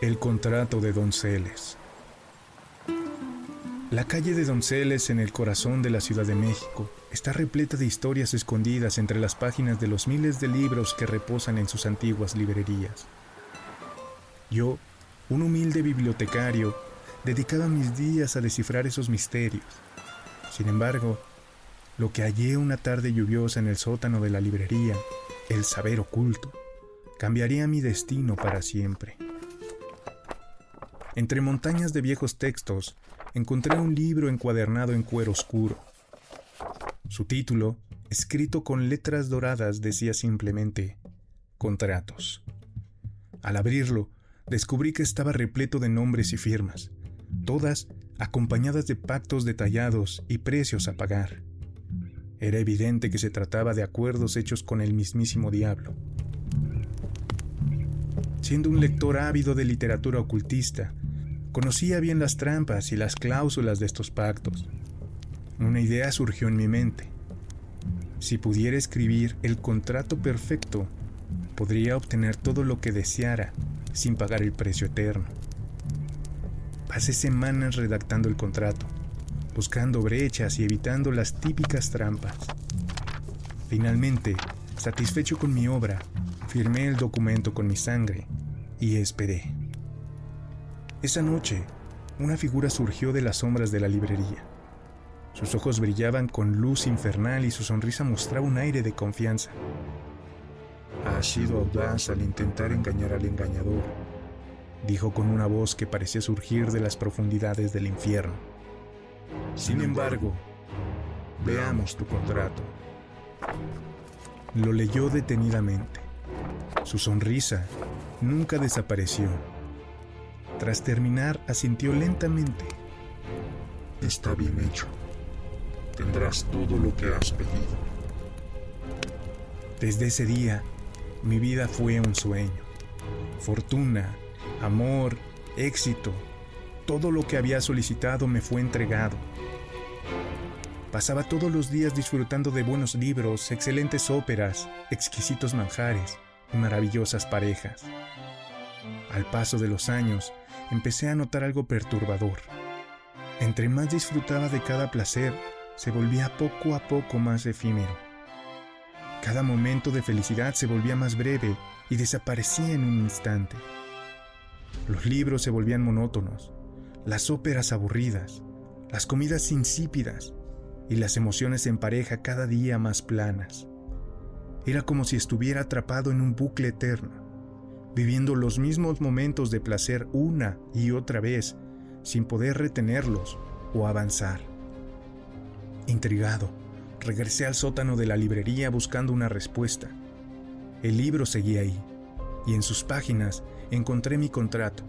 El contrato de Donceles. La calle de Donceles en el corazón de la Ciudad de México está repleta de historias escondidas entre las páginas de los miles de libros que reposan en sus antiguas librerías. Yo, un humilde bibliotecario, dedicaba mis días a descifrar esos misterios. Sin embargo, lo que hallé una tarde lluviosa en el sótano de la librería, el saber oculto, cambiaría mi destino para siempre. Entre montañas de viejos textos, encontré un libro encuadernado en cuero oscuro. Su título, escrito con letras doradas, decía simplemente Contratos. Al abrirlo, descubrí que estaba repleto de nombres y firmas, todas acompañadas de pactos detallados y precios a pagar. Era evidente que se trataba de acuerdos hechos con el mismísimo diablo. Siendo un lector ávido de literatura ocultista, Conocía bien las trampas y las cláusulas de estos pactos. Una idea surgió en mi mente. Si pudiera escribir el contrato perfecto, podría obtener todo lo que deseara sin pagar el precio eterno. Pasé semanas redactando el contrato, buscando brechas y evitando las típicas trampas. Finalmente, satisfecho con mi obra, firmé el documento con mi sangre y esperé. Esa noche, una figura surgió de las sombras de la librería. Sus ojos brillaban con luz infernal y su sonrisa mostraba un aire de confianza. Ha sido audaz al intentar engañar al engañador, dijo con una voz que parecía surgir de las profundidades del infierno. Sin embargo, veamos tu contrato. Lo leyó detenidamente. Su sonrisa nunca desapareció tras terminar, asintió lentamente. Está bien hecho. Tendrás todo lo que has pedido. Desde ese día, mi vida fue un sueño. Fortuna, amor, éxito, todo lo que había solicitado me fue entregado. Pasaba todos los días disfrutando de buenos libros, excelentes óperas, exquisitos manjares y maravillosas parejas. Al paso de los años, empecé a notar algo perturbador. Entre más disfrutaba de cada placer, se volvía poco a poco más efímero. Cada momento de felicidad se volvía más breve y desaparecía en un instante. Los libros se volvían monótonos, las óperas aburridas, las comidas insípidas y las emociones en pareja cada día más planas. Era como si estuviera atrapado en un bucle eterno viviendo los mismos momentos de placer una y otra vez, sin poder retenerlos o avanzar. Intrigado, regresé al sótano de la librería buscando una respuesta. El libro seguía ahí, y en sus páginas encontré mi contrato.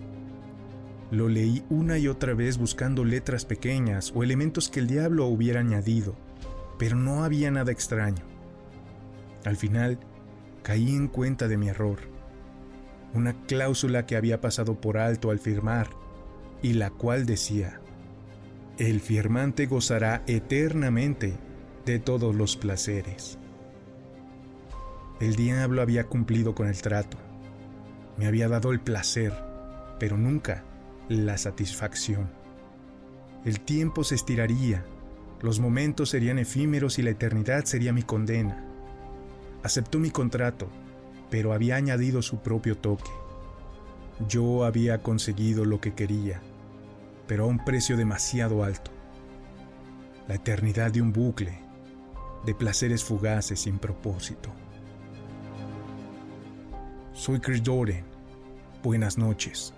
Lo leí una y otra vez buscando letras pequeñas o elementos que el diablo hubiera añadido, pero no había nada extraño. Al final, caí en cuenta de mi error una cláusula que había pasado por alto al firmar, y la cual decía, el firmante gozará eternamente de todos los placeres. El diablo había cumplido con el trato, me había dado el placer, pero nunca la satisfacción. El tiempo se estiraría, los momentos serían efímeros y la eternidad sería mi condena. Aceptó mi contrato, pero había añadido su propio toque. Yo había conseguido lo que quería, pero a un precio demasiado alto. La eternidad de un bucle, de placeres fugaces sin propósito. Soy Chris Jordan. Buenas noches.